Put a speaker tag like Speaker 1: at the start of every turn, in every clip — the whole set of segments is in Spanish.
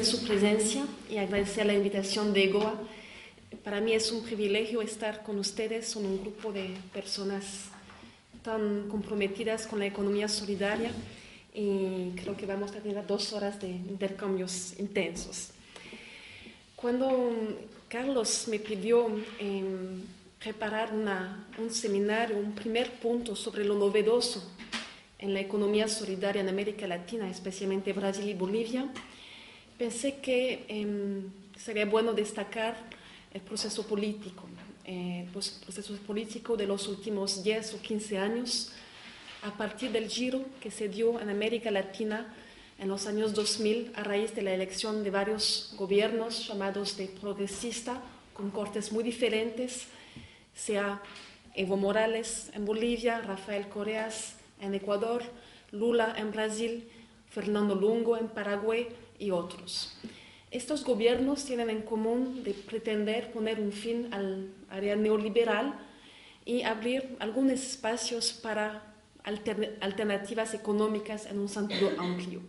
Speaker 1: agradecer su presencia y agradecer la invitación de EGOA. Para mí es un privilegio estar con ustedes, son un grupo de personas tan comprometidas con la economía solidaria y creo que vamos a tener dos horas de intercambios intensos. Cuando Carlos me pidió em, preparar un seminario, un primer punto sobre lo novedoso en la economía solidaria en América Latina, especialmente Brasil y Bolivia, pensé que em, sería bueno destacar el proceso político, eh, el proceso político de los últimos 10 o 15 años, a partir del giro que se dio en América Latina en los años 2000 a raíz de la elección de varios gobiernos llamados de progresista, con cortes muy diferentes, sea Evo Morales en Bolivia, Rafael Correas en Ecuador, Lula en Brasil, Fernando Lungo en Paraguay y otros. Estos gobiernos tienen en común de pretender poner un fin al área neoliberal y abrir algunos espacios para alternativas económicas en un sentido amplio.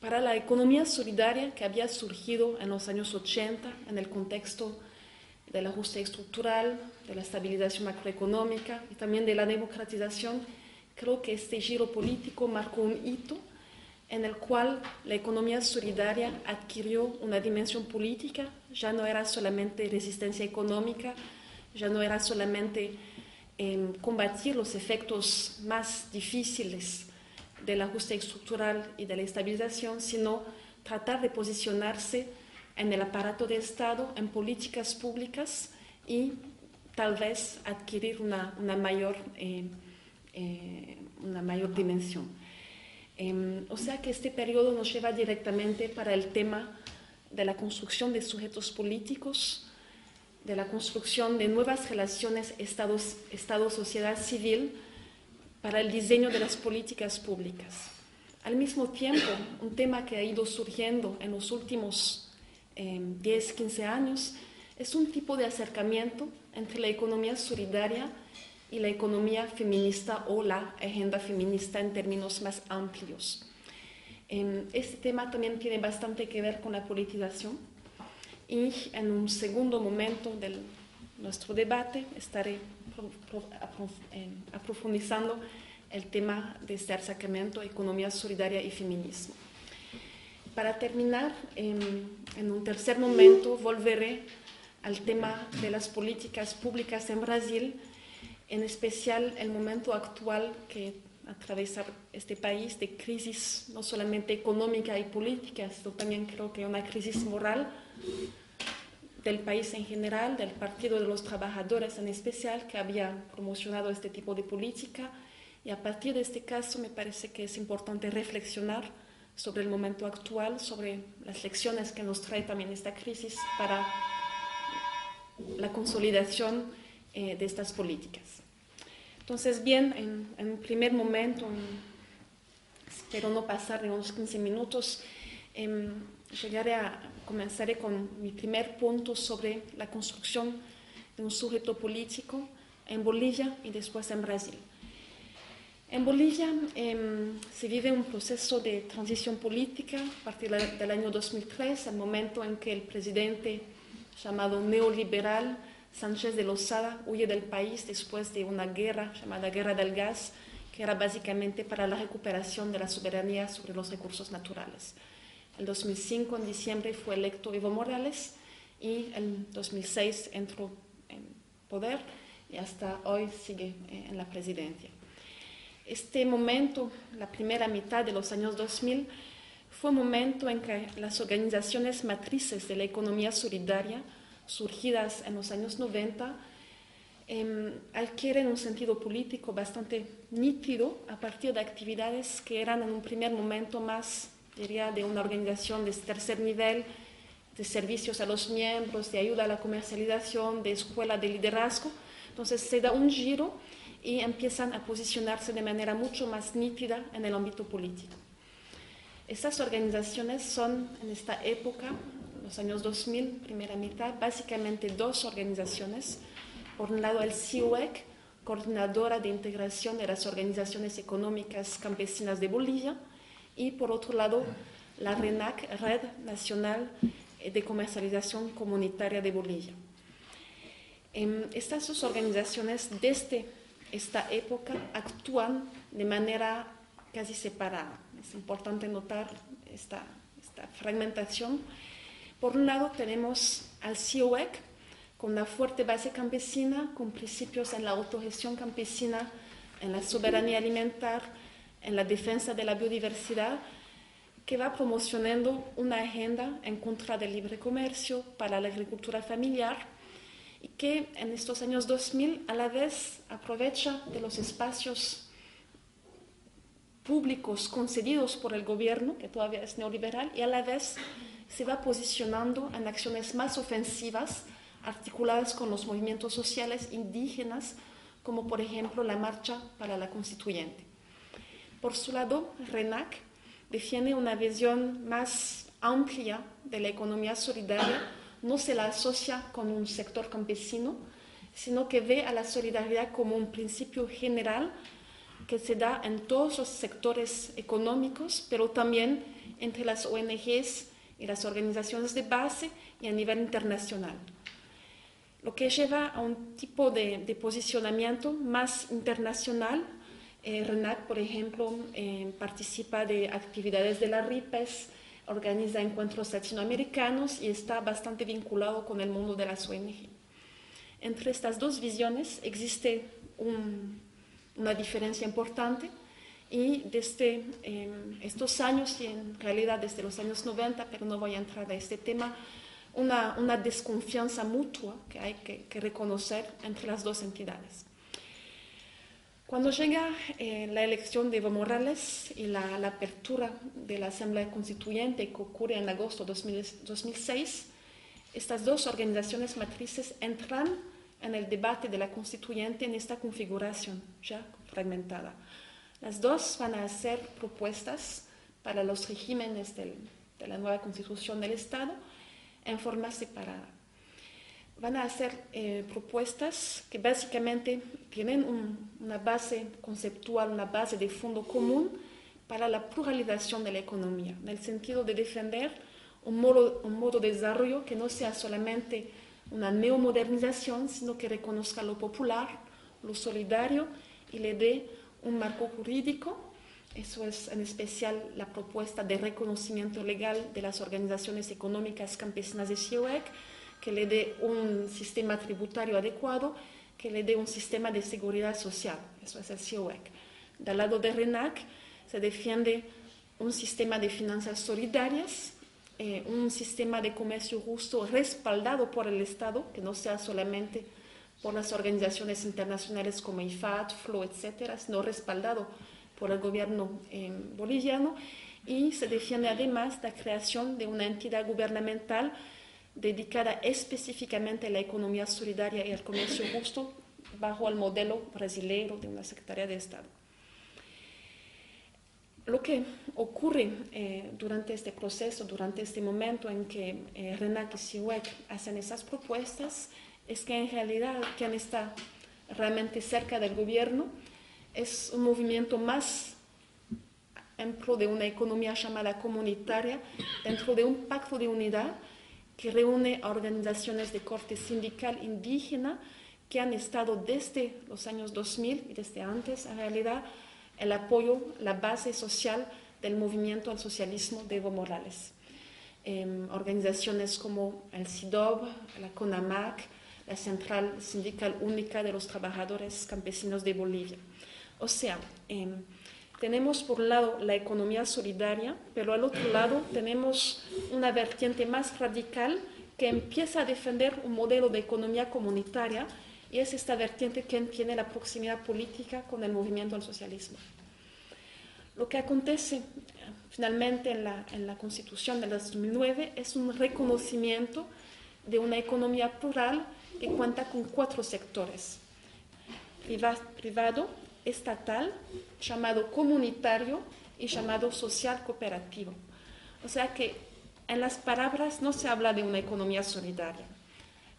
Speaker 1: Para la economía solidaria que había surgido en los años 80 en el contexto del ajuste estructural, de la estabilización macroeconómica y también de la democratización, creo que este giro político marcó un hito en el cual la economía solidaria adquirió una dimensión política, ya no era solamente resistencia económica, ya no era solamente em, combatir los efectos más difíciles del ajuste estructural y de la estabilización, sino tratar de posicionarse en el aparato de Estado, en políticas públicas y tal vez adquirir una, mayor em, eh, una mayor dimensión. Em, o sea que este periodo nos lleva directamente para el tema de la construcción de sujetos políticos, de la construcción de nuevas relaciones Estado-sociedad civil para el diseño de las políticas públicas. Al mismo tiempo, un tema que ha ido surgiendo en los últimos 10, em, 15 años es un tipo de acercamiento entre la economía solidaria y la economía feminista o la agenda feminista en términos más amplios. Este tema también tiene bastante que ver con la politización y en un segundo momento de nuestro debate estaré aprofundizando el tema de este acercamiento economía solidaria y feminismo. Para terminar, en un tercer momento volveré al tema de las políticas públicas en Brasil en especial el momento actual que atraviesa este país de crisis no solamente económica y política, sino también creo que una crisis moral del país en general, del Partido de los Trabajadores en especial, que había promocionado este tipo de política. Y a partir de este caso me parece que es importante reflexionar sobre el momento actual, sobre las lecciones que nos trae también esta crisis para la consolidación eh, de estas políticas. Entonces, bien, en, en primer momento, espero no pasar de unos 15 minutos, em, llegaré a, comenzaré con mi primer punto sobre la construcción de un sujeto político en Bolivia y después en Brasil. En Bolivia em, se vive un proceso de transición política a partir del año 2003, el momento en que el presidente llamado neoliberal Sánchez de Lozada huye del país después de una guerra llamada Guerra del Gas, que era básicamente para la recuperación de la soberanía sobre los recursos naturales. En 2005, en diciembre, fue electo Evo Morales y en 2006 entró en poder y hasta hoy sigue eh, en la presidencia. Este momento, la primera mitad de los años 2000, fue un momento en que las organizaciones matrices de la economía solidaria surgidas en los años 90 em, adquieren un sentido político bastante nítido a partir de actividades que eran en un primer momento más, diría, de una organización de tercer nivel, de servicios a los miembros, de ayuda a la comercialización, de escuela de liderazgo. Entonces se da un giro y empiezan a posicionarse de manera mucho más nítida en el ámbito político. Estas organizaciones son en esta época los años 2000, primera mitad, básicamente dos organizaciones. Por un lado, el CIUEC, coordinadora de integración de las organizaciones económicas campesinas de Bolivia, y por otro lado, la RENAC, Red Nacional de Comercialización Comunitaria de Bolivia. estas dos organizaciones desde esta época actúan de manera casi separada. Es importante notar esta, esta fragmentación. Por un lado tenemos al CIOEC, con una fuerte base campesina, con principios en la autogestión campesina, en la soberanía alimentar, en la defensa de la biodiversidad, que va promocionando una agenda en contra del libre comercio para la agricultura familiar y que en estos años 2000 a la vez aprovecha de los espacios públicos concedidos por el gobierno, que todavía es neoliberal, y a la vez se va posicionando en acciones más ofensivas articuladas con los movimientos sociales indígenas, como por ejemplo la Marcha para la Constituyente. Por su lado, RENAC defiende una visión más amplia de la economía solidaria, no se la asocia con un sector campesino, sino que ve a la solidaridad como un principio general que se da en todos los sectores económicos, pero también entre las ONGs y las organizaciones de base y a nivel internacional. Lo que lleva a un tipo de, posicionamiento más internacional. Eh, RENAC, por ejemplo, eh, participa de actividades de la RIPES, organiza encuentros latinoamericanos y está bastante vinculado con el mundo de las ONG. Entre estas dos visiones existe una diferencia importante y desde em, estos años, y en realidad desde los años 90, pero no voy a entrar a este tema, una, una desconfianza mutua que hay que, reconocer entre las dos entidades. Cuando llega eh, la elección de Evo Morales y la, la, apertura de la Asamblea Constituyente que ocurre en agosto de 2006, estas dos organizaciones matrices entran en el debate de la constituyente en esta configuración ya fragmentada. Las dos van a hacer propuestas para los regímenes de la nueva constitución del Estado en forma separada. Van a hacer eh, propuestas que básicamente tienen una base conceptual, una base de fondo común para la pluralización de la economía, en el sentido de defender un modo, un modo de desarrollo que no sea solamente una neomodernización, sino que reconozca lo popular, lo solidario y le dé un marco jurídico. Eso es en especial la propuesta de reconocimiento legal de las organizaciones económicas campesinas de CIOEC, que le dé un sistema tributario adecuado, que le dé un sistema de seguridad social. Eso es el CIOEC. Del lado de RENAC se defiende un sistema de finanzas solidarias, eh, un sistema de comercio justo respaldado por el Estado, que no sea solamente por las organizaciones internacionales como IFAD, FLO, etcétera, sino respaldado por el gobierno eh, boliviano y se defiende además la creación de una entidad gubernamental dedicada específicamente a la economía solidaria y al comercio justo bajo el modelo brasileño de una Secretaría de Estado. Lo que ocurre eh, durante este proceso, durante este momento en que eh, Renato y Siwek hacen esas propuestas, es que en realidad quien está realmente cerca del gobierno es un movimiento más en pro de una economía llamada comunitaria, dentro de un pacto de unidad que reúne organizaciones de corte sindical indígena que han estado desde los años 2000 y desde antes, en realidad, el apoyo, la base social del movimiento al socialismo de Evo Morales. Em, organizaciones como el CIDOB, la CONAMAC, la Central Sindical Única de los Trabajadores Campesinos de Bolivia. O sea, em, tenemos por un lado la economía solidaria, pero al otro lado tenemos una vertiente más radical que empieza a defender un modelo de economía comunitaria y es esta vertiente quien tiene la proximidad política con el movimiento al socialismo. Lo que acontece finalmente en la, en la Constitución de 2009 es un reconocimiento de una economía plural que cuenta con cuatro sectores. Privado, estatal, llamado comunitario y llamado social cooperativo. O sea que en las palabras no se habla de una economía solidaria.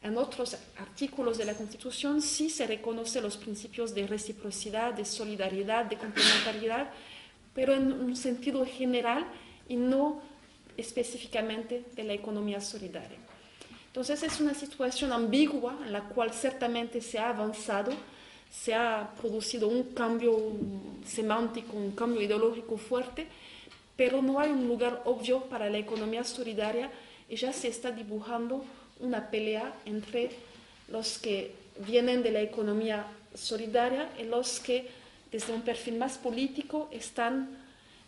Speaker 1: En otros artículos de la Constitución sí se reconocen los principios de reciprocidad, de solidaridad, de complementariedad, pero en un sentido general y no específicamente de la economía solidaria. Entonces es una situación ambigua en la cual ciertamente se ha avanzado, se ha producido un cambio semántico, un cambio ideológico fuerte, pero no hay un lugar obvio para la economía solidaria y ya se está dibujando una pelea entre los que vienen de la economía solidaria y los que desde un perfil más político están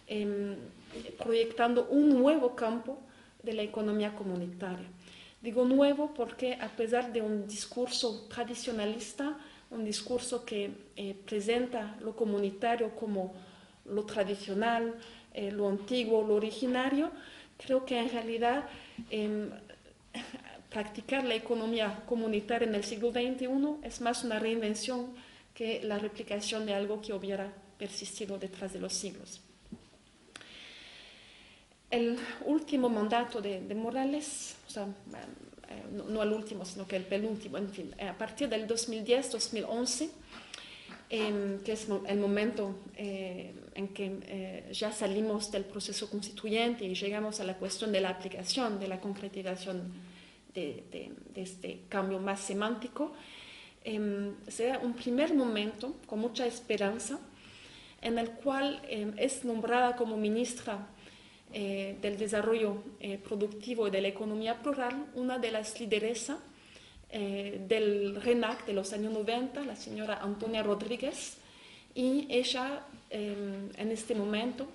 Speaker 1: em, proyectando un nuevo campo de la economía comunitaria. Digo nuevo porque a pesar de un discurso tradicionalista, un discurso que eh, presenta lo comunitario como lo tradicional, eh, lo antiguo, lo originario, creo que en realidad em, practicar la economía comunitaria en el siglo XXI es más una reinvención que la replicación de algo que hubiera persistido detrás de los siglos. El último mandato de, Morales, o sea, eh, no, el último, sino que el penúltimo, en fin, eh, a partir del 2010-2011, em, que es el momento eh, en que ya salimos del proceso constituyente y llegamos a la cuestión de la aplicación, de la concretización de, de este cambio más semántico, em, será un primer momento con mucha esperanza en el cual em, es nombrada como ministra eh, del desarrollo eh, productivo y de la economía plural, una de las lideresas eh, del RENAC de los años 90, la señora Antonia Rodríguez, y ella en este momento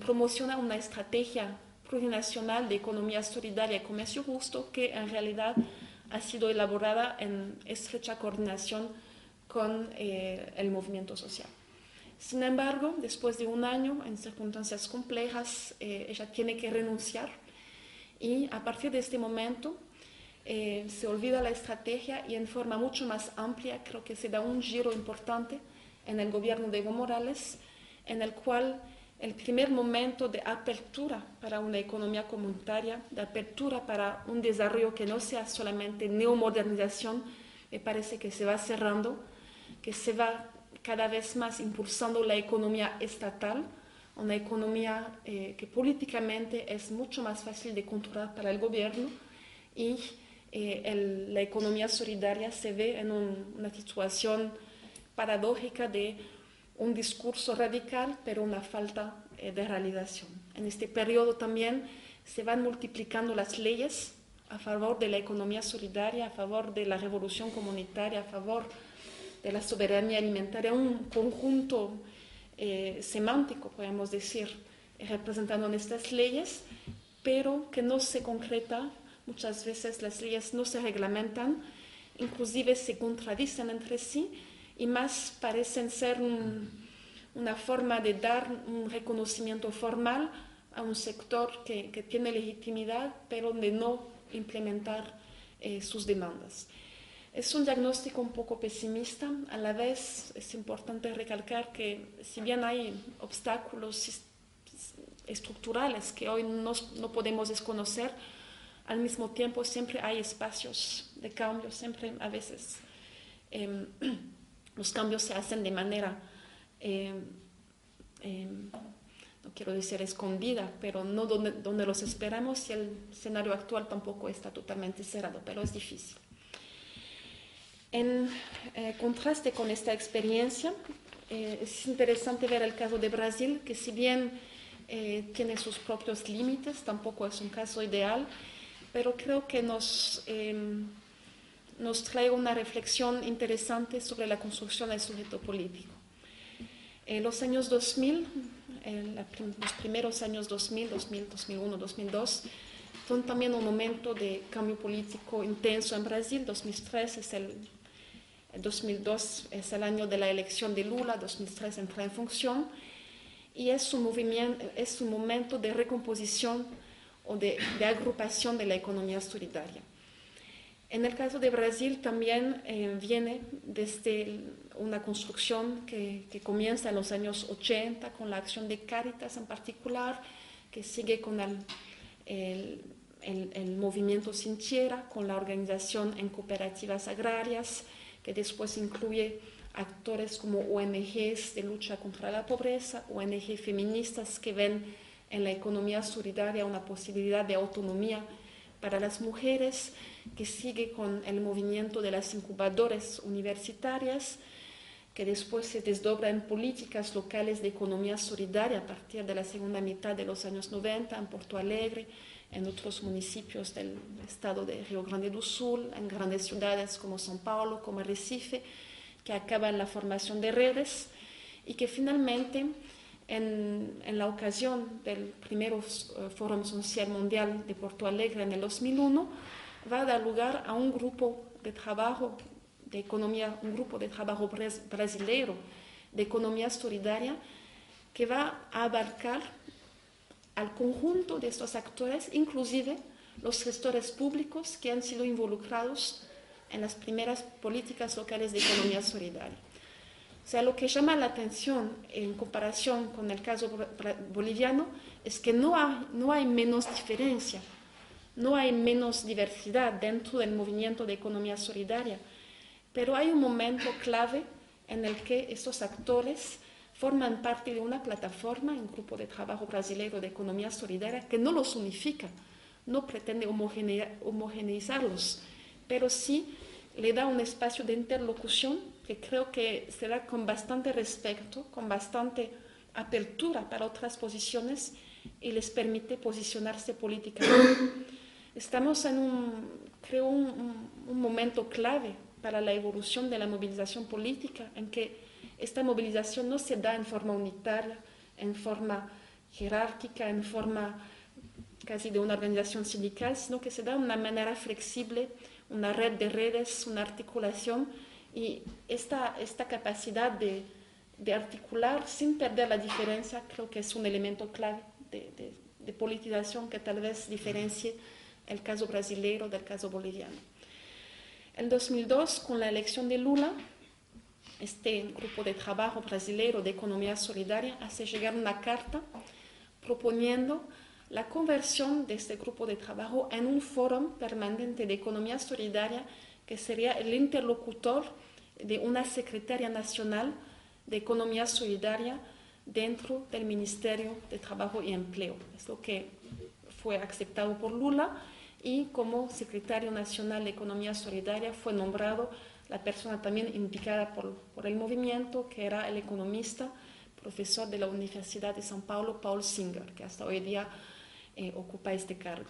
Speaker 1: promociona una estrategia plurinacional de economía solidaria y comercio justo que en realidad ha sido elaborada en estrecha coordinación con el movimiento social. Sin embargo, después de un año, en circunstancias complejas, eh, ella tiene que renunciar. Y a partir de este momento eh, se olvida la estrategia y en forma mucho más amplia creo que se da un giro importante en el gobierno de Evo Morales, en el cual el primer momento de apertura para una economía comunitaria, de apertura para un desarrollo que no sea solamente neomodernización, me parece que se va cerrando, que se va cada vez más impulsando la economía estatal, una economía eh, que políticamente es mucho más fácil de controlar para el gobierno y eh, la economía solidaria se ve en una situación paradójica de un discurso radical, pero una falta eh, de realización. En este periodo también se van multiplicando las leyes a favor de la economía solidaria, a favor de la revolución comunitaria, a favor de la soberanía alimentaria, un conjunto eh, semántico, podemos decir, representando en estas leyes, pero que no se concreta. Muchas veces las leyes no se reglamentan, inclusive se contradicen entre sí y más parecen ser una forma de dar un reconocimiento formal a un sector que, que tiene legitimidad, pero de no implementar eh, sus demandas. Es un diagnóstico un poco pesimista, a la vez es importante recalcar que si bien hay obstáculos estructurales que hoy no, podemos desconocer, al mismo tiempo siempre hay espacios de cambio, siempre a veces em, los cambios se hacen de manera, em, em, no quiero decir escondida, pero no donde, donde los esperamos y el escenario actual tampoco está totalmente cerrado, pero es difícil. En eh, contraste con esta experiencia, eh, es interesante ver el caso de Brasil, que si bien eh, tiene sus propios límites, tampoco es un caso ideal, pero creo que nos, em, nos trae una reflexión interesante sobre la construcción del sujeto político. En los años 2000, los primeros años 2000, 2000, 2001, 2002, son también un momento de cambio político intenso en Brasil. 2003 es el 2002 es el año de la elección de Lula, 2003 entra en función y es un, movimiento, es un momento de recomposición o de, agrupación de la economía solidaria. En el caso de Brasil también eh, viene desde una construcción que, comienza en los años 80 con la acción de Caritas en particular, que sigue con el, el, el, el movimiento Sinchiera, con la organización en cooperativas agrarias, que después incluye actores como ONGs de lucha contra la pobreza, ONG feministas que ven en la economía solidaria una posibilidad de autonomía para las mujeres, que sigue con el movimiento de las incubadoras universitarias, que después se desdobra en políticas locales de economía solidaria a partir de la segunda mitad de los años 90 en Porto Alegre, en otros municipios del estado de Río Grande do Sul, en grandes ciudades como São Paulo, como Recife, que acaban la formación de redes y que finalmente en, en la ocasión del primer uh, Foro Social Mundial de Porto Alegre en el 2001 va a dar lugar a un grupo de trabajo de economía, un grupo de trabajo brasileiro de economía solidaria que va a abarcar al conjunto de estos actores, inclusive los gestores públicos que han sido involucrados en las primeras políticas locales de economía solidaria. O sea, lo que llama la atención en comparación con el caso boliviano es que no hay, no hay menos diferencia, no hay menos diversidad dentro del movimiento de economía solidaria, pero hay un momento clave en el que estos actores forman parte de una plataforma, un grupo de trabajo brasileño de economía solidaria que no los unifica, no pretende homogeneizarlos, pero sí le da un espacio de interlocución que creo que será con bastante respeto, con bastante apertura para otras posiciones y les permite posicionarse políticamente. Estamos en un, creo, un, momento clave para la evolución de la movilización política en que esta movilización no se da en forma unitaria, en forma jerárquica, en forma casi de una organización sindical, sino que se da de una manera flexible, una red de redes, una articulación y esta, esta capacidad de, de articular sin perder la diferencia creo que es un elemento clave de, de, de politización que tal vez diferencie el caso brasileño del caso boliviano. En 2002, con la elección de Lula, este grupo de trabajo brasileño de economía solidaria hace llegar una carta proponiendo la conversión de este grupo de trabajo en un foro permanente de economía solidaria que sería el interlocutor de una secretaria nacional de economía solidaria dentro del Ministerio de Trabajo y Empleo. Es que fue aceptado por Lula y como secretario nacional de Economía Solidaria fue nombrado la persona también indicada por, el movimiento, que era el economista, profesor de la Universidad de São Paulo, Paul Singer, que hasta hoy día eh, ocupa este cargo.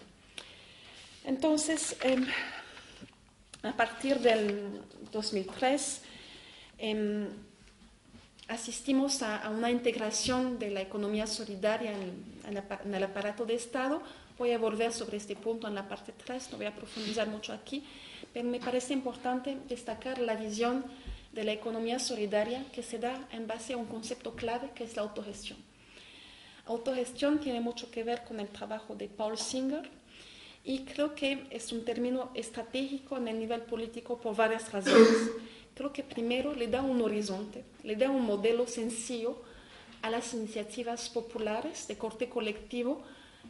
Speaker 1: Entonces, eh, a partir del 2003, eh, asistimos a, una integración de la economía solidaria en el aparato de Estado. Voy a volver sobre este punto en la parte 3, no voy a profundizar mucho aquí pero me parece importante destacar la visión de la economía solidaria que se da en base a un concepto clave que es la autogestión. Autogestión tiene mucho que ver con el trabajo de Paul Singer y creo que es un término estratégico en el nivel político por varias razones. Creo que primero le da un horizonte, le da un modelo sencillo a las iniciativas populares de corte colectivo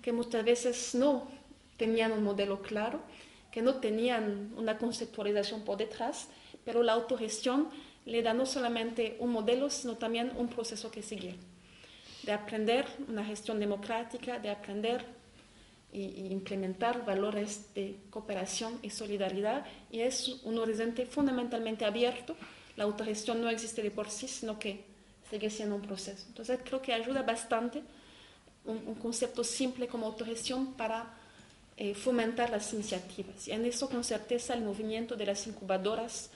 Speaker 1: que muchas veces no tenían un modelo claro que no tenían una conceptualización por detrás, pero la autogestión le da no solamente un modelo, sino también un proceso que seguir, de aprender una gestión democrática, de aprender y, implementar valores de cooperación y solidaridad, y es un horizonte fundamentalmente abierto. La autogestión no existe de por sí, sino que sigue siendo un proceso. Entonces creo que ayuda bastante un, un concepto simple como autogestión para eh, fomentar las iniciativas. Y en eso, con certeza, el movimiento de las incubadoras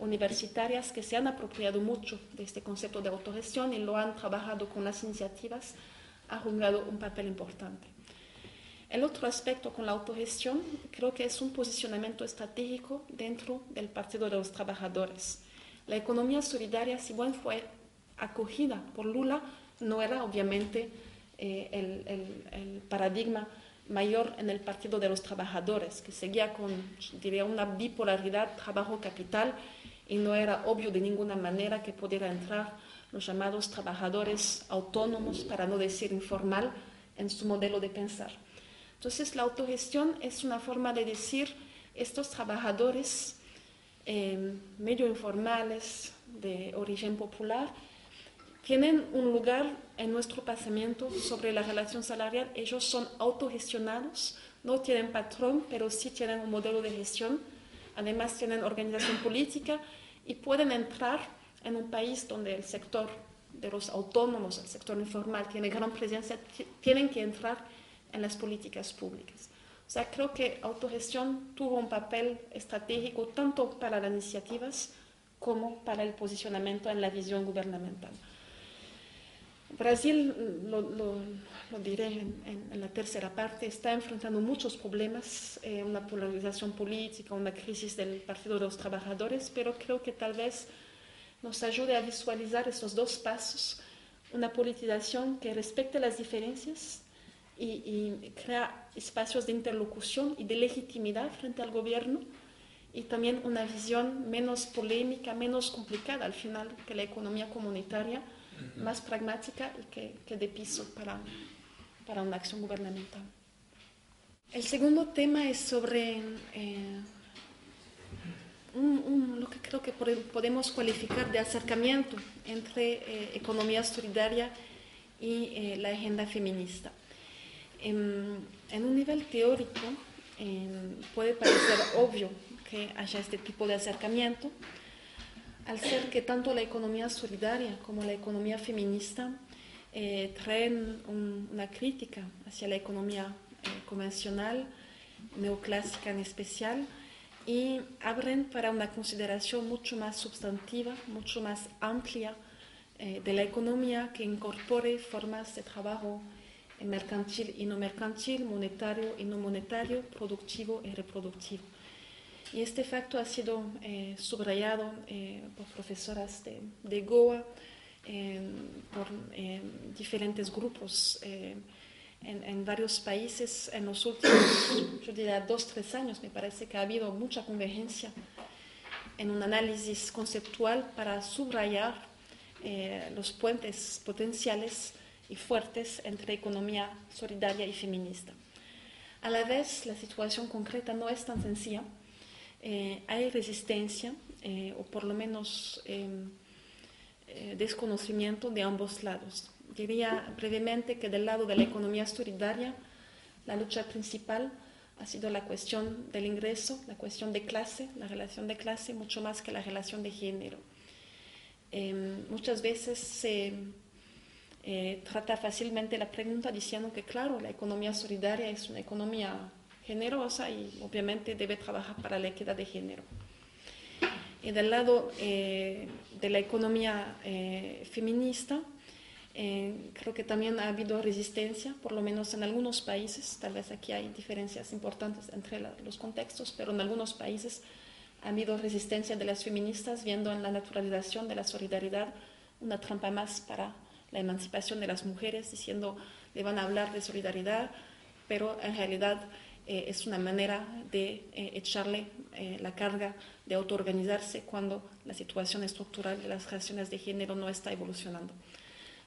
Speaker 1: universitarias que se han apropiado mucho de este concepto de autogestión y lo han trabajado con las iniciativas ha jugado un papel importante. El otro aspecto con la autogestión creo que es un posicionamiento estratégico dentro del Partido de los Trabajadores. La economía solidaria, si bien fue acogida por Lula, no era obviamente eh, el, el, el paradigma mayor en el Partido de los Trabajadores, que seguía con, diría, una bipolaridad trabajo-capital y no era obvio de ninguna manera que pudiera entrar los llamados trabajadores autónomos, para no decir informal, en su modelo de pensar. Entonces, la autogestión es una forma de decir estos trabajadores eh, medio informales de origen popular tienen un lugar en nuestro pensamiento sobre la relación salarial. Ellos son autogestionados, no tienen patrón, pero sí tienen un modelo de gestión. Además tienen organización política y pueden entrar en un país donde el sector de los autónomos, el sector informal, tiene gran presencia, tienen que entrar en las políticas públicas. O sea, creo que autogestión tuvo un papel estratégico tanto para las iniciativas como para el posicionamiento en la visión gubernamental. Brasil, lo, diré en, la tercera parte, está enfrentando muchos problemas, eh, una polarización política, una crisis del Partido de los Trabajadores, pero creo que tal vez nos ayude a visualizar esos dos pasos, una politización que respete las diferencias y, y crea espacios de interlocución y de legitimidad frente al gobierno y también una visión menos polémica, menos complicada al final que la economía comunitaria más pragmática y que, de piso para, para, una acción gubernamental. El segundo tema es sobre eh, lo que creo que podemos cualificar de acercamiento entre eh, economía solidaria y eh, la agenda feminista. En, en un nivel teórico puede parecer obvio que haya este tipo de acercamiento, al ser que tanto la economía solidaria como la economía feminista eh, traen una crítica hacia la economía eh, convencional, neoclásica en especial, y abren para una consideración mucho más sustantiva, mucho más amplia eh, de la economía que incorpore formas de trabajo mercantil y no mercantil, monetario y no monetario, productivo y reproductivo. Y este facto ha sido eh, subrayado eh, por profesoras de, de Goa, por diferentes grupos en, en, varios países en los últimos, yo diría, dos, tres años. Me parece que ha habido mucha convergencia en un análisis conceptual para subrayar eh, los puentes potenciales y fuertes entre economía solidaria y feminista. A la vez, la situación concreta no es tan sencilla eh, hay resistencia, eh, o por lo menos em, eh, desconocimiento de ambos lados. Diría brevemente que del lado de la economía solidaria, la lucha principal ha sido la cuestión del ingreso, la cuestión de clase, la relación de clase, mucho más que la relación de género. Em, muchas veces se trata fácilmente la pregunta diciendo que, claro, la economía solidaria es una economía generosa y obviamente debe trabajar para la equidad de género. Y del lado eh, de la economía eh, feminista, eh, creo que también ha habido resistencia, por lo menos en algunos países, tal vez aquí hay diferencias importantes entre los contextos, pero en algunos países ha habido resistencia de las feministas viendo en la naturalización de la solidaridad una trampa más para la emancipación de las mujeres, diciendo le van a hablar de solidaridad, pero en realidad eh, es una manera de eh, echarle eh, la carga de autoorganizarse cuando la situación estructural de las relaciones de género no está evolucionando.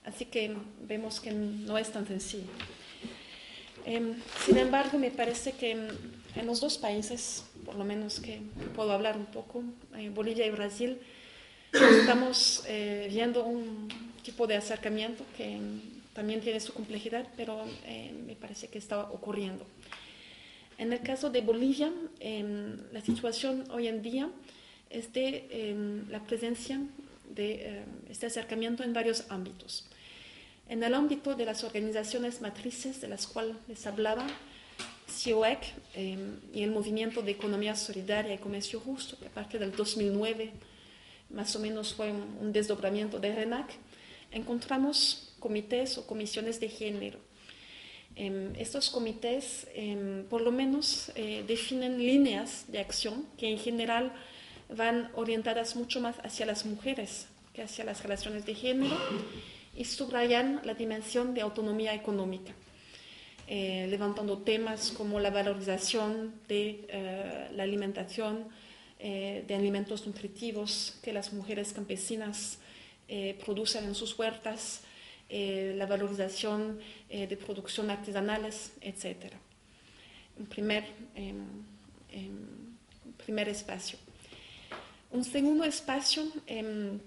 Speaker 1: Así que vemos que no es tan sencillo. Em, sin embargo, me parece que en, los dos países, por lo menos que puedo hablar un poco, Bolivia y Brasil, estamos viendo un tipo de acercamiento que también tiene su complejidad, pero me parece que está ocurriendo. En el caso de Bolivia, em, la situación hoy en día es de em, la presencia de em, este acercamiento en varios ámbitos. En el ámbito de las organizaciones matrices de las cuales les hablaba, CIOEC y el Movimiento de Economía Solidaria y Comercio Justo, que a partir del 2009 más o menos fue un, un desdoblamiento de RENAC, encontramos comités o comisiones de género Em, estos comités, em, por lo menos, eh, definen líneas de acción que en general van orientadas mucho más hacia las mujeres que hacia las relaciones de género y subrayan la dimensión de autonomía económica, eh, levantando temas como la valorización de eh, la alimentación, de alimentos nutritivos que las mujeres campesinas producen en sus huertas, eh, la valorización eh, de producción artesanales, etc. Un primer, em, em, primer espacio. Un segundo espacio em,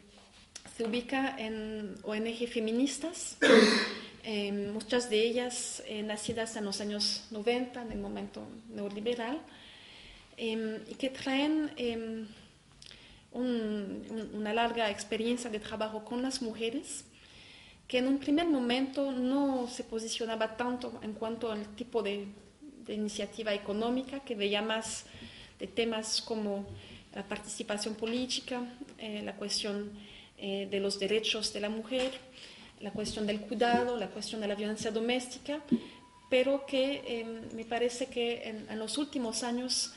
Speaker 1: se ubica en ONG feministas, muchas de ellas nacidas en los años 90, en el momento neoliberal, y que traen una larga experiencia de trabajo con las mujeres, que en un primer momento no se posicionaba tanto en cuanto al tipo de, iniciativa económica, que veía más de temas como la participación política, eh, la cuestión eh, de los derechos de la mujer, la cuestión del cuidado, la cuestión de la violencia doméstica, pero que em, me parece que en los últimos años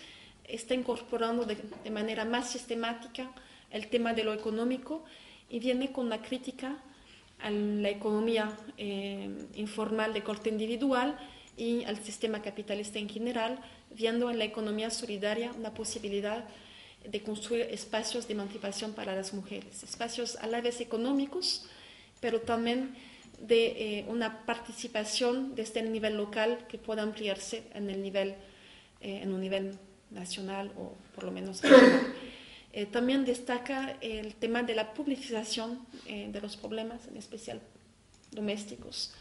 Speaker 1: está incorporando de, manera más sistemática el tema de lo económico y viene con una crítica a la economía eh, informal de corte individual y al sistema capitalista en general, viendo en la economía solidaria una posibilidad de construir espacios de emancipación para las mujeres, espacios a la vez económicos, pero también de eh, una participación desde el nivel local que pueda ampliarse en, el nivel, eh, en un nivel nacional o por lo menos eh, también destaca el tema de la publicización eh, de los problemas, en especial domésticos.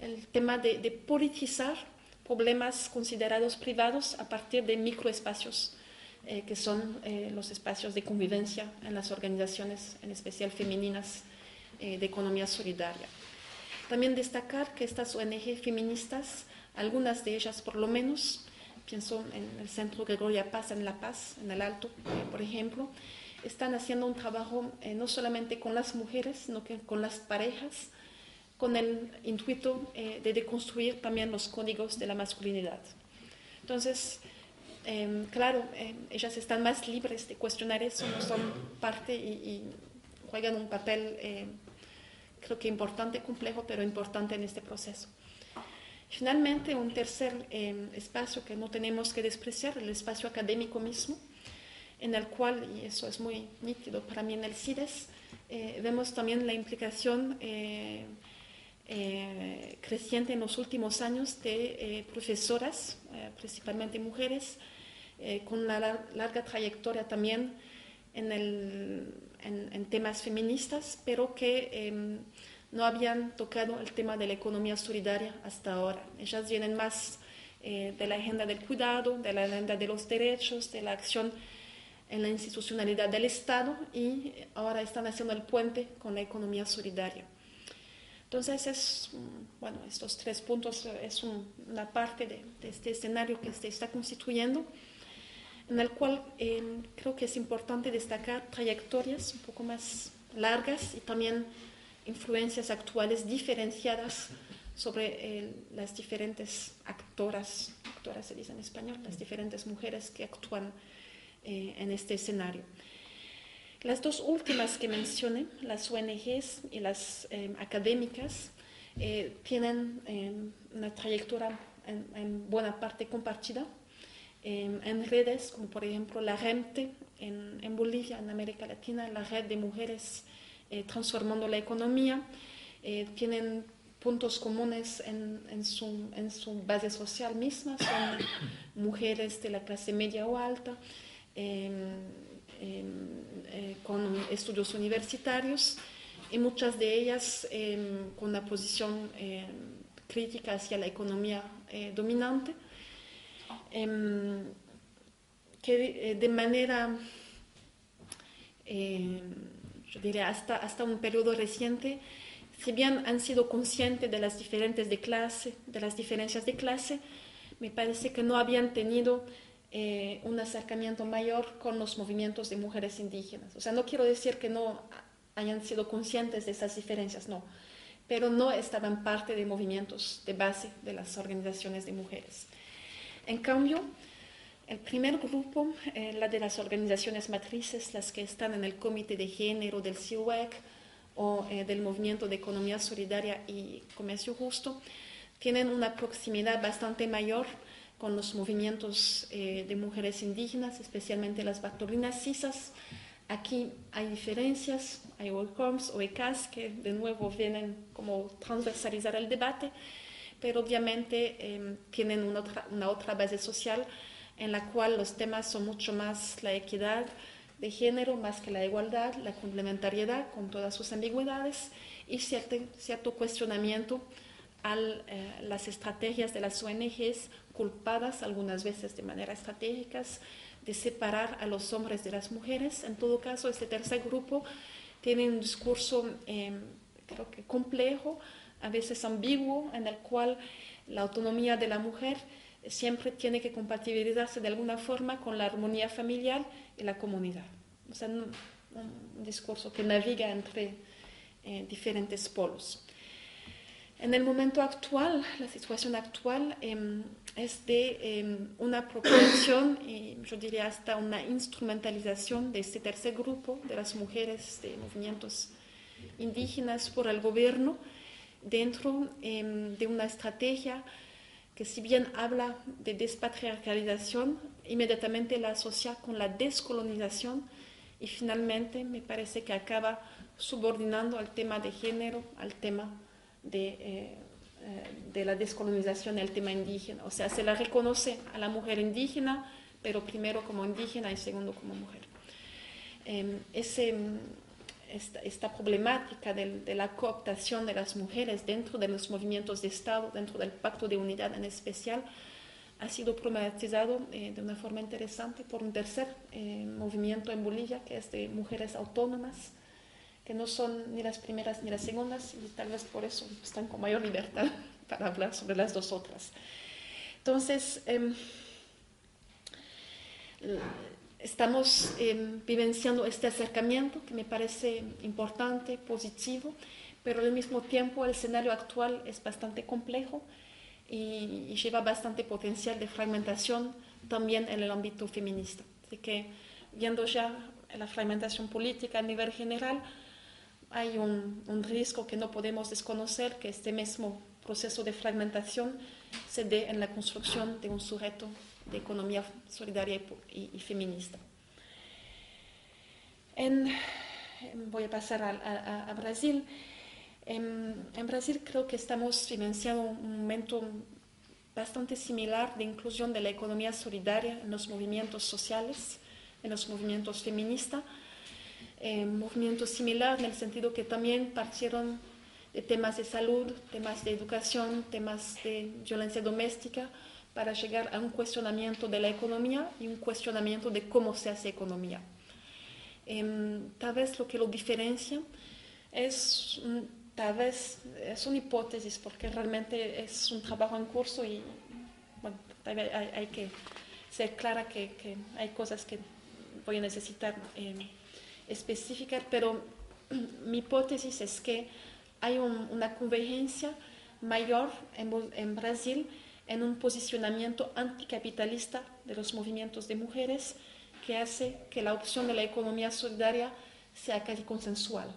Speaker 1: El tema de, politizar problemas considerados privados a partir de microespacios, eh, que son los espacios de convivencia en las organizaciones, en especial femeninas, de economía solidaria. También destacar que estas ONG feministas, algunas de ellas por lo menos, pienso en el Centro Gregoria Paz en La Paz, en el Alto, eh, por ejemplo, están haciendo un trabajo eh, no solamente con las mujeres, sino que con las parejas, con el intuito eh, de deconstruir también los códigos de la masculinidad. Entonces, em, claro, em, ellas están más libres de cuestionar eso, no son parte y, y juegan un papel, creo que importante, complejo, pero importante en este proceso. Finalmente, un tercer em, espacio que no tenemos que despreciar, el espacio académico mismo, en el cual, y eso es muy nítido para mí en el CIDES, eh, vemos también la implicación eh, eh, creciente en los últimos años de profesoras, principalmente mujeres, con una larga trayectoria también en, temas feministas, pero que em, no habían tocado el tema de la economía solidaria hasta ahora. Ellas vienen más eh, de la agenda del cuidado, de la agenda de los derechos, de la acción en la institucionalidad del Estado y ahora están haciendo el puente con la economía solidaria. Entonces, es, bueno, estos tres puntos es una parte de, este escenario que se está constituyendo, en el cual eh, creo que es importante destacar trayectorias un poco más largas y también influencias actuales diferenciadas sobre eh, las diferentes actoras, actoras se dice en español, las diferentes mujeres que actúan eh, en este escenario. Las dos últimas que mencioné, las ONGs y las eh, académicas, tienen una trayectoria en, buena parte compartida en redes como por ejemplo la REMTE en, en Bolivia, en América Latina, la red de mujeres eh, transformando la economía, eh, tienen puntos comunes en, su, base social misma, son mujeres de la clase media o alta, em, em, eh, con estudios universitarios y muchas de ellas em, con una posición crítica hacia la economía dominante, que de manera yo diría hasta, hasta un periodo reciente, si bien han sido conscientes de las diferentes de clase, de las diferencias de clase, me parece que no habían tenido eh, un acercamiento mayor con los movimientos de mujeres indígenas. O sea, no quiero decir que no hayan sido conscientes de esas diferencias, no, pero no estaban parte de movimientos de base de las organizaciones de mujeres. En cambio, el primer grupo, eh, la de las organizaciones matrices, las que están en el Comité de Género del CIUEC o eh, del Movimiento de Economía Solidaria y Comercio Justo, tienen una proximidad bastante mayor con los movimientos eh, de mujeres indígenas, especialmente las bacterinas cisas. Aquí hay diferencias, hay WORKOMS o ECAS que de nuevo vienen como transversalizar el debate, pero obviamente tienen una otra base social en la cual los temas son mucho más la equidad, de género más que la igualdad, la complementariedad con todas sus ambigüedades y cierto, cierto cuestionamiento a eh, las estrategias de las ONGs culpadas algunas veces de manera estratégicas de separar a los hombres de las mujeres. En todo caso, este tercer grupo tiene un discurso, em, creo que complejo, a veces ambiguo, en el cual la autonomía de la mujer siempre tiene que compatibilizarse de alguna forma con la armonía familiar y la comunidad. O sea, un, discurso que naviga entre eh, diferentes polos. En el momento actual, la situación actual em, es de em, una apropiación yo diría hasta una instrumentalización de este tercer grupo de las mujeres de movimientos indígenas por el gobierno dentro em, de una estrategia que si bien habla de despatriarcalización, inmediatamente la asocia con la descolonización y finalmente me parece que acaba subordinando al tema de género al tema de, eh, eh, la descolonización el tema indígena. O sea, se la reconoce a la mujer indígena, pero primero como indígena y segundo como mujer. Em, ese, esta, problemática de, la cooptación de las mujeres dentro de los movimientos de Estado, dentro del Pacto de Unidad en especial, ha sido problematizado eh, de una forma interesante por un tercer movimiento en Bolivia, que es de mujeres autónomas, que no son ni las primeras ni las segundas y tal vez por eso están con mayor libertad para hablar sobre las dos otras. Entonces, em, estamos em, vivenciando este acercamiento que me parece importante, positivo, pero al mismo tiempo el escenario actual es bastante complejo y, y lleva bastante potencial de fragmentación también en el ámbito feminista. Así que viendo ya la fragmentación política a nivel general, hay un, riesgo que no podemos desconocer, que este mismo proceso de fragmentación se dé en la construcción de un sujeto de economía solidaria y, feminista. voy a pasar a, Brasil. En, en, Brasil creo que estamos vivenciando un momento bastante similar de inclusión de la economía solidaria en los movimientos sociales, en los movimientos feministas eh, movimiento similar en el sentido que también partieron de temas de salud, temas de educación, temas de violencia doméstica, para llegar a un cuestionamiento de la economía y un cuestionamiento de cómo se hace economía. Em, tal vez lo que lo diferencia es, tal vez es una hipótesis, porque realmente es un trabajo en curso y bueno, hay, que ser clara que, que, hay cosas que voy a necesitar. Eh, específica, pero mi hipótesis es que hay una convergencia mayor en, Brasil en un posicionamiento anticapitalista de los movimientos de mujeres que hace que la opción de la economía solidaria sea casi consensual.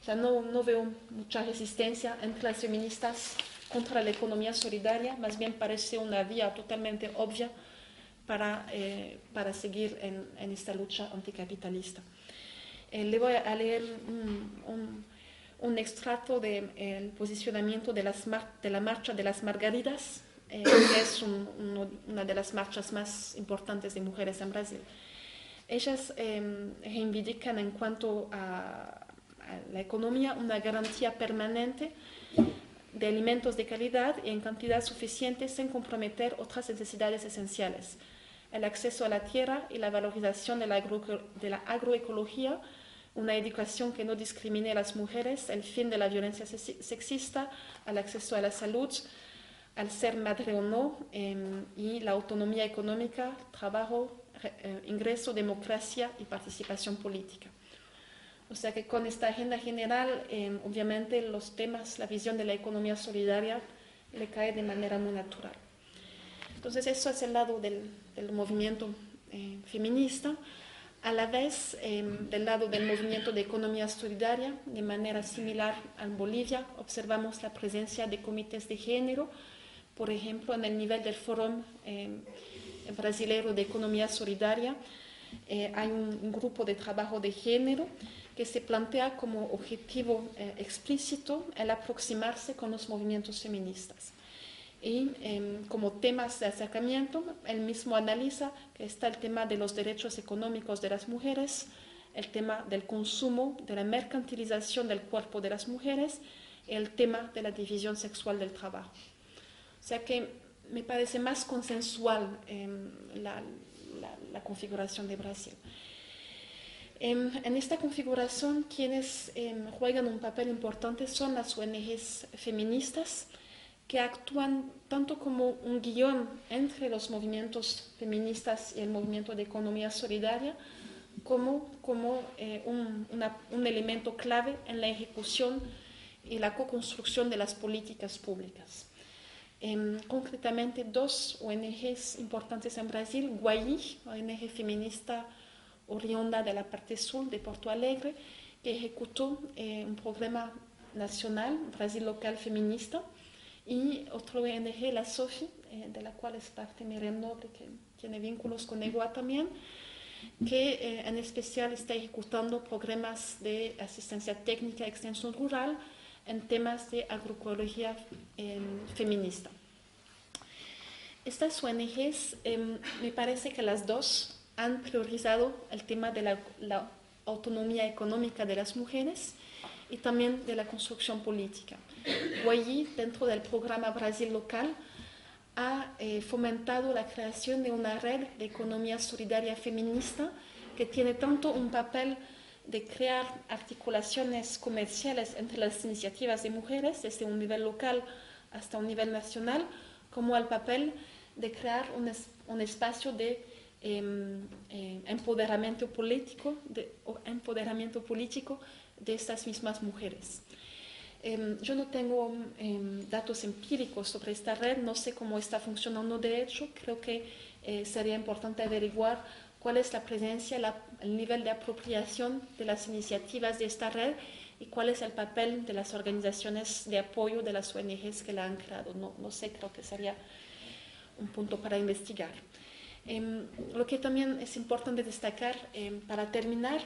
Speaker 1: O sea, no, no veo mucha resistencia entre las feministas contra la economía solidaria, más bien parece una vía totalmente obvia para, eh, para seguir en, en esta lucha anticapitalista. Eh, le voy a leer un, un, extracto del el posicionamiento de, las de, la Marcha de las Margaridas, eh, que es una de las marchas más importantes de mujeres en Brasil. Ellas em, reivindican en cuanto a, la economía una garantía permanente de alimentos de calidad y en cantidad suficiente sin comprometer otras necesidades esenciales. El acceso a la tierra y la valorización de la, agroecología una educación que no discrimine a las mujeres, el fin de la violencia sexista, al acceso a la salud, al ser madre o no, em, y la autonomía económica, trabajo, eh, ingreso, democracia y participación política. O sea que con esta agenda general, em, obviamente los temas, la visión de la economía solidaria le cae de manera muy natural. Entonces eso es el lado del, movimiento eh, feminista. A la vez, em, del lado del movimiento de economía solidaria, de manera similar en Bolivia, observamos la presencia de comités de género. Por ejemplo, en el nivel del Foro eh, Brasileño de Economía Solidaria, eh, hay un, grupo de trabajo de género que se plantea como objetivo eh, explícito el aproximarse con los movimientos feministas. Y em, como temas de acercamiento, él mismo analiza que está el tema de los derechos económicos de las mujeres, el tema del consumo, de la mercantilización del cuerpo de las mujeres, el tema de la división sexual del trabajo. O sea que me parece más consensual em, la, configuración de Brasil. Em, en esta configuración, quienes juegan un papel importante son las ONGs feministas, que actúan tanto como un guion entre los movimientos feministas y el movimiento de economía solidaria, como, como eh, un, elemento clave en la ejecución y la co-construcción de las políticas públicas. Em, concretamente, dos ONGs importantes en Brasil, Guayi, ONG feminista oriunda de la parte sur de Porto Alegre, que ejecutó eh, un programa nacional, Brasil Local Feminista, y otro ONG, la SOFI, eh, de la cual es parte Miriam Noble, que tiene vínculos con EGUA también, que eh, en especial está ejecutando programas de asistencia técnica y extensión rural en temas de agroecología em, feminista. Estas ONGs, em, me parece que las dos han priorizado el tema de la, la autonomía económica de las mujeres y también de la construcción política. Guayi, dentro del programa Brasil Local, ha eh, fomentado la creación de una red de economía solidaria feminista que tiene tanto un papel de crear articulaciones comerciales entre las iniciativas de mujeres, desde un nivel local hasta un nivel nacional, como el papel de crear un, espacio de em, em, empoderamiento político, de, empoderamiento político de estas mismas mujeres. Em, yo no tengo datos empíricos sobre esta red, no sé cómo está funcionando de hecho, creo que eh, sería importante averiguar cuál es la presencia, el nivel de apropiación de las iniciativas de esta red y cuál es el papel de las organizaciones de apoyo de las ONGs que la han creado. No, no sé, creo que sería un punto para investigar. Em, lo que también es importante destacar para terminar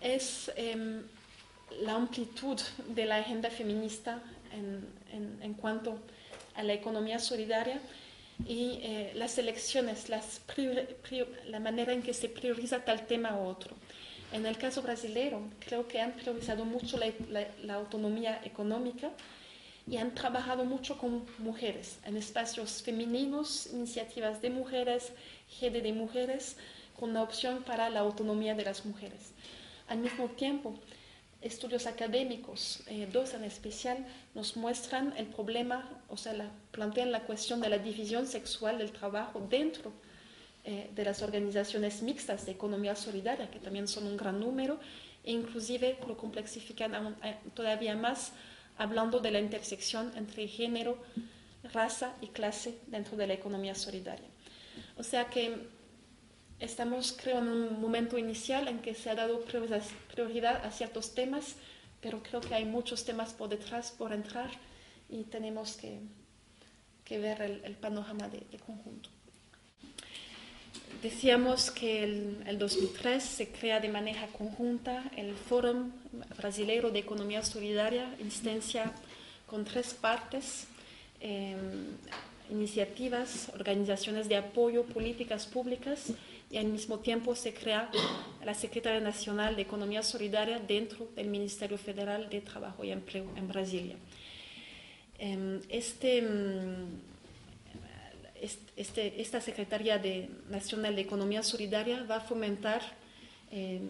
Speaker 1: es la amplitud de la agenda feminista en, en, cuanto a la economía solidaria y eh, las elecciones, las la manera en que se prioriza tal tema u otro. En el caso brasileño, creo que han priorizado mucho la, la, autonomía económica y han trabajado mucho con mujeres, en espacios femeninos, iniciativas de mujeres, GD de mujeres, con la opción para la autonomía de las mujeres. Al mismo tiempo, estudios académicos, eh, dos en especial, nos muestran el problema, o sea, plantean la cuestión de la división sexual del trabajo dentro eh, de las organizaciones mixtas de economía solidaria, que también son un gran número, e inclusive lo complexifican eh, todavía más hablando de la intersección entre género, raza y clase dentro de la economía solidaria. O sea que Estamos, creo, en un momento inicial en que se ha dado prioridad a ciertos temas, pero creo que hay muchos temas por detrás, por entrar, y tenemos que, que ver el, panorama de, conjunto. Decíamos que en el, 2003 se crea de manera conjunta el Fórum Brasileiro de Economía Solidaria, instancia con tres partes, em, iniciativas, organizaciones de apoyo, políticas públicas y al mismo tiempo se crea la Secretaría Nacional de Economía Solidaria dentro del Ministerio Federal de Trabajo y Empleo en Brasilia. Em, este, mm, este, esta Secretaría de, Nacional de Economía Solidaria va a fomentar em,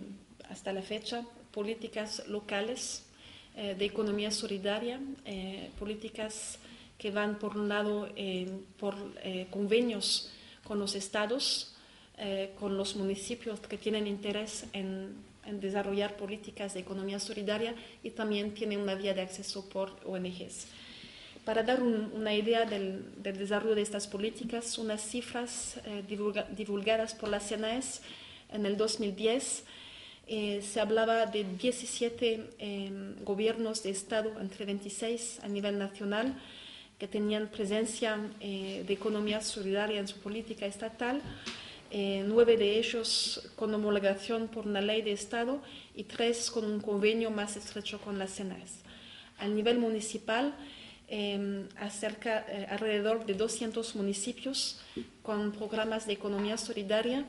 Speaker 1: hasta la fecha políticas locales eh, de economía solidaria, eh, políticas que van por un lado em, por eh, convenios con los estados, eh, con los municipios que tienen interés en, desarrollar políticas de economía solidaria y también tienen una vía de acceso por ONGs. Para dar una idea del, desarrollo de estas políticas, unas cifras eh, divulgadas por la CNAES en el 2010 eh, se hablaba de 17 gobiernos de Estado, entre 26 a nivel nacional, que tenían presencia de economía solidaria en su política estatal eh, nueve de ellos con homologación por una ley de Estado y tres con un convenio más estrecho con la CNAES. A nivel municipal, em, acerca, eh, alrededor de 200 municipios con programas de economía solidaria,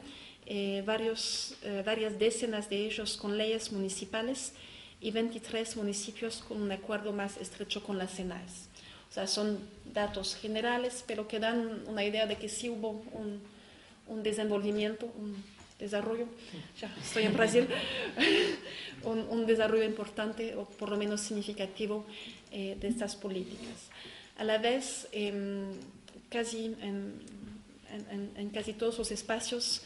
Speaker 1: eh, varios, eh, varias decenas de ellos con leyes municipales y 23 municipios con un acuerdo más estrecho con las CENAES. O sea, son datos generales, pero que dan una idea de que sí hubo un, un desenvolvimiento, un desarrollo, ya estoy en Brasil, un, desarrollo importante o por lo menos significativo eh, de estas políticas. A la vez, eh, casi en, casi todos los espacios,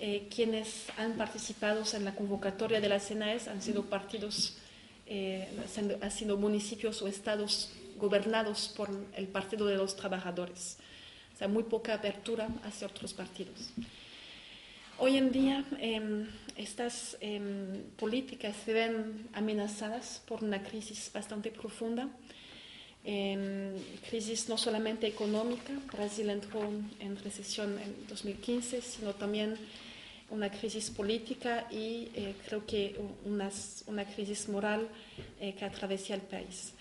Speaker 1: eh, quienes han participado en la convocatoria de las CNAES han sido partidos, eh, han sido municipios o estados gobernados por el Partido de los Trabajadores. Muy poca apertura hacia otros partidos. Hoy en día eh, estas eh, políticas se ven amenazadas por una crisis bastante profunda, eh, crisis no solamente económica, Brasil entró en recesión en 2015, sino también una crisis política y eh, creo que una crisis moral eh, que atraviesa el país.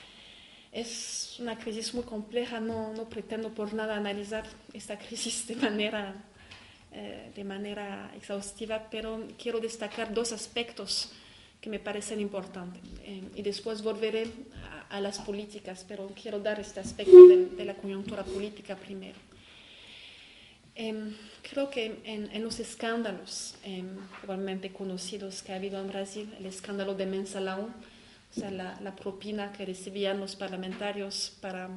Speaker 1: Es una crisis muy compleja, no, no pretendo por nada analizar esta crisis de manera eh, de manera exhaustiva, pero quiero destacar dos aspectos que me parecen importantes. Eh, y después volveré a, a, las políticas, pero quiero dar este aspecto de, de la coyuntura política primero. Eh, creo que en, en los escándalos probablemente conocidos que ha habido en Brasil, el escándalo de Mensalão, o sea, la, propina que recibían los parlamentarios para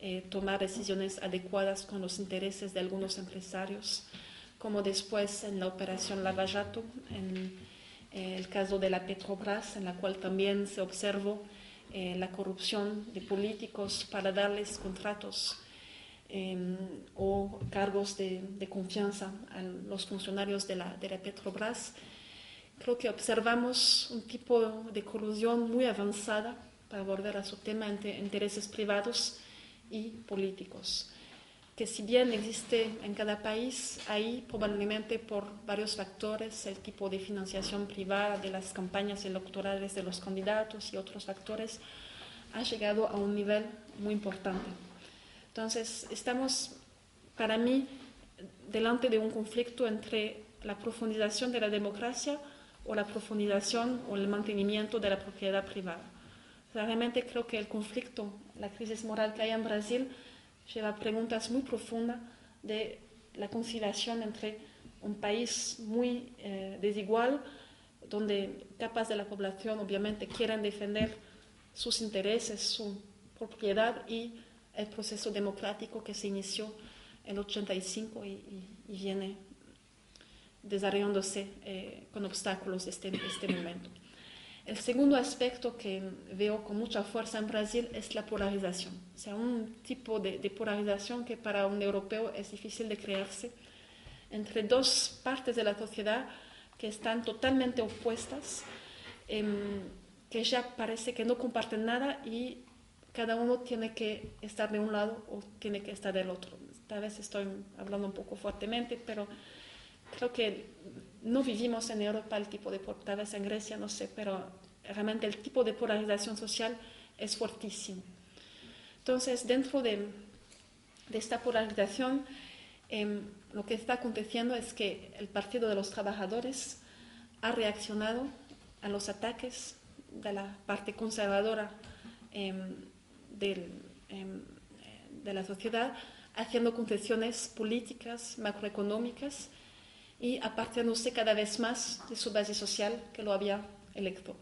Speaker 1: eh, tomar decisiones adecuadas con los intereses de algunos empresarios, como después en la operación Lavallato, en eh, el caso de la Petrobras, en la cual también se observó eh, la corrupción de políticos para darles contratos eh, o cargos de, de, confianza a los funcionarios de la, de la Petrobras. Creo que observamos un tipo de colusión muy avanzada, para volver a su tema, entre intereses privados y políticos que si bien existe en cada país, ahí probablemente por varios factores, el tipo de financiación privada de las campañas electorales de los candidatos y otros factores, ha llegado a un nivel muy importante. Entonces, estamos, para mí, delante de un conflicto entre la profundización de la democracia o la profundización o el mantenimiento de la propiedad privada. Realmente creo que el conflicto, la crisis moral que hay en Brasil, lleva preguntas muy profundas de la conciliación entre un país muy eh, desigual, donde capas de la población obviamente quieren defender sus intereses, su propiedad y el proceso democrático que se inició en el 85 y, y, y viene desarrollándose eh, con obstáculos este, este momento. El segundo aspecto que veo con mucha fuerza en Brasil es la polarización, o sea, un tipo de, de polarización que para un europeo es difícil de creerse entre dos partes de la sociedad que están totalmente opuestas, eh, que ya parece que no comparten nada y cada uno tiene que estar de un lado o tiene que estar del otro. Tal vez estoy hablando un poco fuertemente, pero creo que no vivimos en Europa el tipo de, vez en Grecia, no sé, pero realmente el tipo de polarización social es fuertísimo. Entonces, dentro de, esta polarización, eh, lo que está aconteciendo es que el Partido de los Trabajadores ha reaccionado a los ataques de la parte conservadora del, eh, de la sociedad, haciendo concesiones políticas, macroeconómicas, y apartándose cada vez más de su base social que lo había electo.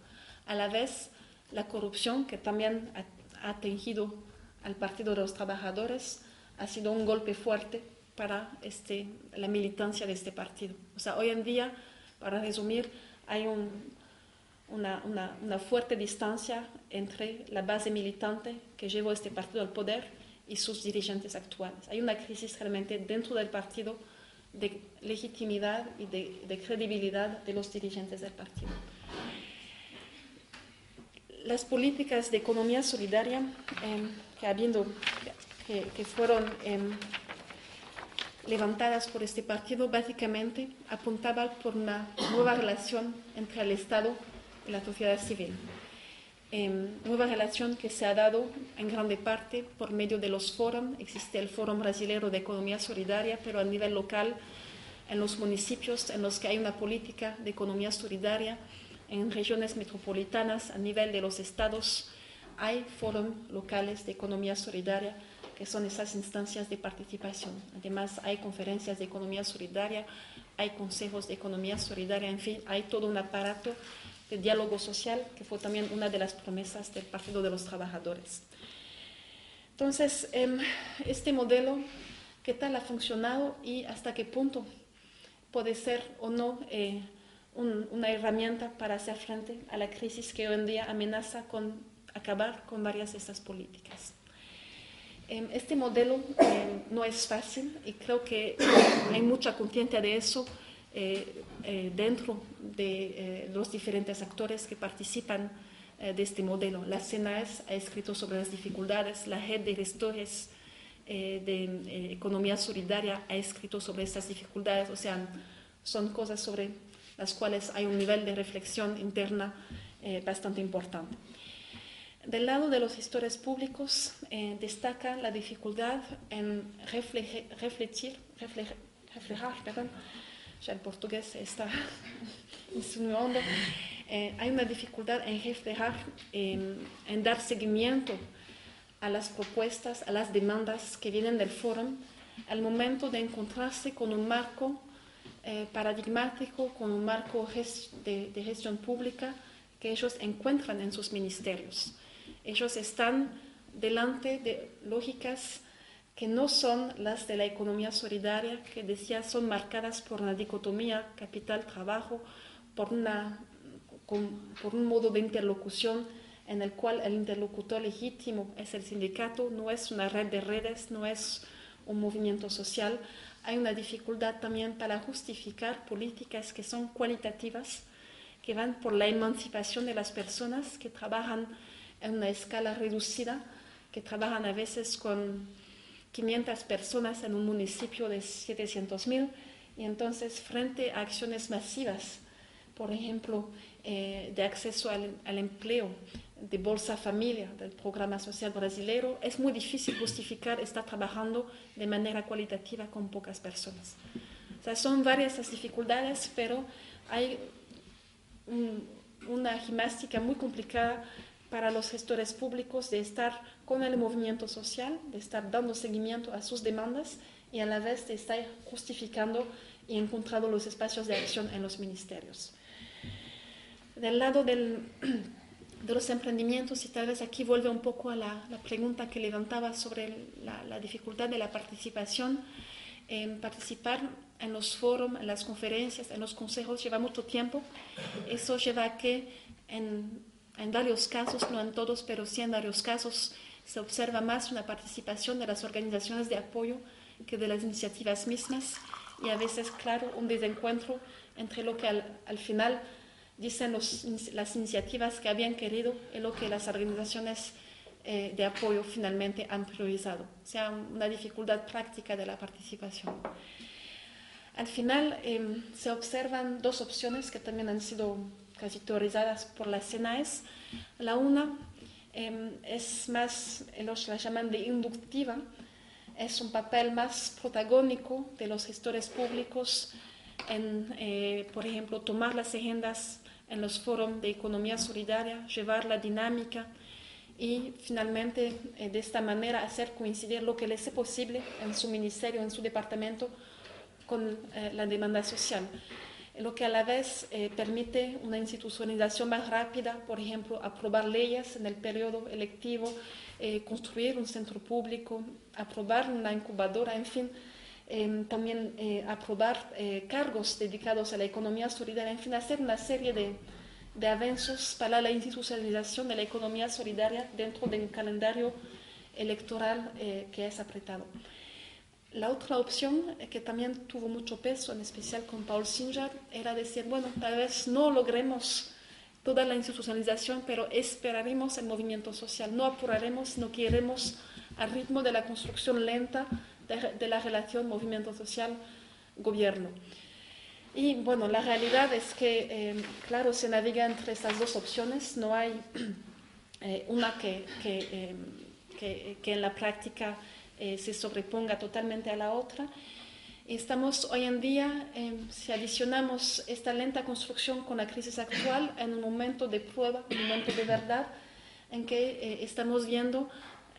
Speaker 1: A la vez, la corrupción, que también ha, ha tingido al Partido de los Trabajadores, ha sido un golpe fuerte para este, la militancia de este partido. O sea, hoy en día, para resumir, hay un, una, una, una, fuerte distancia entre la base militante que llevó este partido al poder y sus dirigentes actuales. Hay una crisis realmente dentro del partido de legitimidad y de, credibilidad de los dirigentes del partido. Las políticas de economía solidaria eh, que, habiendo, que, fueron eh, levantadas por este partido básicamente apuntaban por una nueva relación entre el Estado y la sociedad civil. Em, nueva relación que se ha dado en grande parte por medio de los foros. Existe el Foro Brasilero de Economía Solidaria, pero a nivel local, en los municipios en los que hay una política de economía solidaria, en regiones metropolitanas, a nivel de los estados, hay foros locales de economía solidaria que son esas instancias de participación. Además, hay conferencias de economía solidaria, hay consejos de economía solidaria, en fin, hay todo un aparato de diálogo social que fue también una de las promesas del Partido de los Trabajadores. Entonces, em, este modelo, ¿qué tal ha funcionado y hasta qué punto puede ser o no eh, una herramienta para hacer frente a la crisis que hoy en día amenaza con acabar con varias de estas políticas? Em, este modelo em, no es fácil y creo que hay mucha conciencia de eso eh, eh, dentro de eh, los diferentes actores que participan de este modelo. La CENAES ha escrito sobre las dificultades, la red de gestores de economía solidaria ha escrito sobre estas dificultades, o sea, son cosas sobre las cuales hay un nivel de reflexión interna bastante importante. Del lado de los gestores públicos eh, destaca la dificultad en reflejar, refletir, reflejar, perdón, ya el portugués está insinuando, eh, hay una dificultad en reflejar, en dar seguimiento a las propuestas, a las demandas que vienen del foro al momento de encontrarse con un marco eh, paradigmático, con un marco de, de gestión pública que ellos encuentran en sus ministerios. Ellos están delante de lógicas que no son las de la economía solidaria, que decía son marcadas por una dicotomía capital-trabajo, por, por un modo de interlocución en el cual el interlocutor legítimo es el sindicato, no es una red de redes, no es un movimiento social. Hay una dificultad también para justificar políticas que son cualitativas, que van por la emancipación de las personas que trabajan en una escala reducida, que trabajan a veces con 500 personas en un municipio de 700.000 y entonces frente a acciones masivas, por ejemplo, eh, de acceso al, empleo, de Bolsa Familia, del programa social brasileño, es muy difícil justificar estar trabajando de manera cualitativa con pocas personas. O sea, son varias las dificultades, pero hay una gimnástica muy complicada para los gestores públicos de estar con el movimiento social, de estar dando seguimiento a sus demandas y a la vez de estar justificando y encontrando los espacios de acción en los ministerios. Del lado del, de los emprendimientos, y tal vez aquí vuelve un poco a la, pregunta que levantaba sobre la, la, dificultad de la participación, en participar en los foros, en las conferencias, en los consejos lleva mucho tiempo. Eso lleva a que en en varios casos, no en todos, pero sí en varios casos, se observa más una participación de las organizaciones de apoyo que de las iniciativas mismas y a veces, claro, un desencuentro entre lo que al, final dicen las iniciativas que habían querido y lo que las organizaciones eh, de apoyo finalmente han priorizado. O sea, una dificultad práctica de la participación. Al final em, se observan dos opciones que también han sido casi teorizadas por las CENAES. La una em, es más, ellos la llaman de inductiva, es un papel más protagónico de los gestores públicos en, eh, por ejemplo, tomar las agendas en los foros de economía solidaria, llevar la dinámica y finalmente eh, de esta manera hacer coincidir lo que les es posible en su ministerio, en su departamento, con eh, la demanda social lo que a la vez eh, permite una institucionalización más rápida, por ejemplo, aprobar leyes en el periodo electivo, eh, construir un centro público, aprobar una incubadora, en fin, em, también eh, aprobar cargos dedicados a la economía solidaria, en fin, hacer una serie de, de avances para la institucionalización de la economía solidaria dentro de un calendario electoral que es apretado. La otra opción, eh, que también tuvo mucho peso, en especial con Paul Singer, era decir, bueno, tal vez no logremos toda la institucionalización, pero esperaremos el movimiento social, no apuraremos, no queremos al ritmo de la construcción lenta de, la relación movimiento social-gobierno. Y bueno, la realidad es que, eh, claro, se navega entre estas dos opciones, no hay eh, una que, que, que, que, en la práctica se sobreponga totalmente a la otra. Estamos hoy en día, si adicionamos esta lenta construcción con la crisis actual, en un momento de prueba, un momento de verdad, en que estamos viendo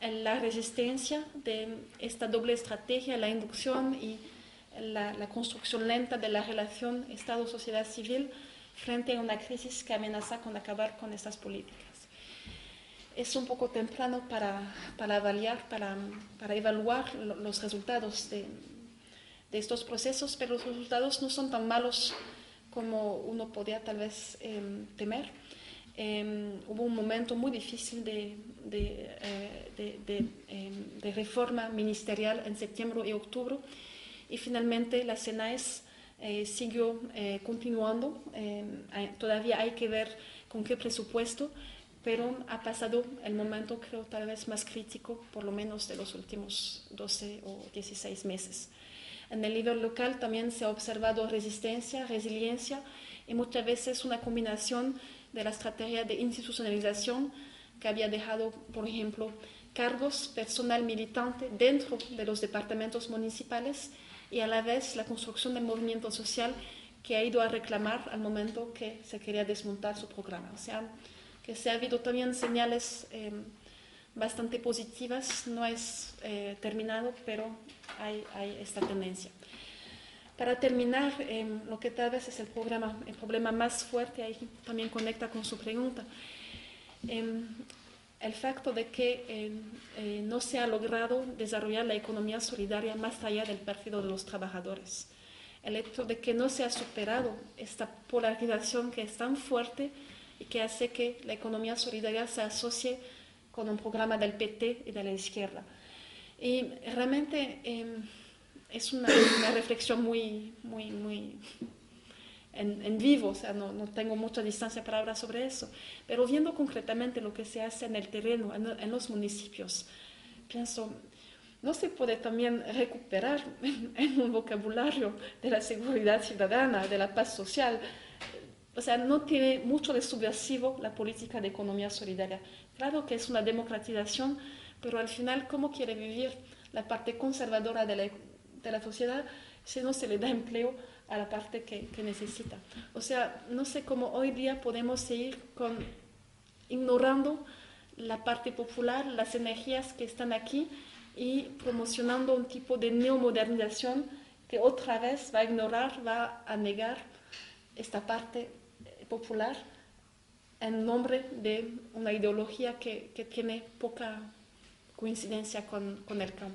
Speaker 1: la resistencia de esta doble estrategia, la inducción y la, construcción lenta de la relación Estado-sociedad civil frente a una crisis que amenaza con acabar con estas políticas. Es un poco temprano para, para evaluar, para, para evaluar los resultados de, de, estos procesos, pero los resultados no son tan malos como uno podía tal vez em, temer. Em, hubo un momento muy difícil de, de, eh, em, de, reforma ministerial en septiembre y octubre y finalmente la SENAES eh, siguió eh, continuando. Todavía hay que ver con qué presupuesto, pero ha pasado el momento creo tal vez más crítico, por lo menos de los últimos 12 o 16 meses. En el nivel local también se ha observado resistencia, resiliencia y muchas veces una combinación de la estrategia de institucionalización que había dejado, por ejemplo, cargos, personal militante dentro de los departamentos municipales y a la vez la construcción del movimiento social que ha ido a reclamar al momento que se quería desmontar su programa. O sea, que se ha habido también señales em, bastante positivas, no es eh, terminado, pero hay, hay esta tendencia. Para terminar, em, lo que tal vez es el, programa, el problema más fuerte, ahí también conecta con su pregunta, em, el facto de que eh, no se ha logrado desarrollar la economía solidaria más allá del partido de los trabajadores. El hecho de que no se ha superado esta polarización que es tan fuerte y que hace que la economía solidaria se asocie con un programa del PT y de la izquierda. Y realmente es una, reflexión muy, muy, muy en, vivo, o sea, no, no, tengo mucha distancia para hablar sobre eso, pero viendo concretamente lo que se hace en el terreno, en, los municipios, pienso, no se puede también recuperar en, un vocabulario de la seguridad ciudadana, de la paz social. O sea, no tiene mucho de subversivo la política de economía solidaria. Claro que es una democratización, pero al final, ¿cómo quiere vivir la parte conservadora de la, sociedad si no se le da empleo a la parte que, necesita. O sea, no sé cómo hoy día podemos seguir ignorando la parte popular, las energías que están aquí y promocionando un tipo de neomodernización que otra vez va a ignorar, va a negar esta parte popular en nombre de una ideología que, tiene poca coincidencia con el campo.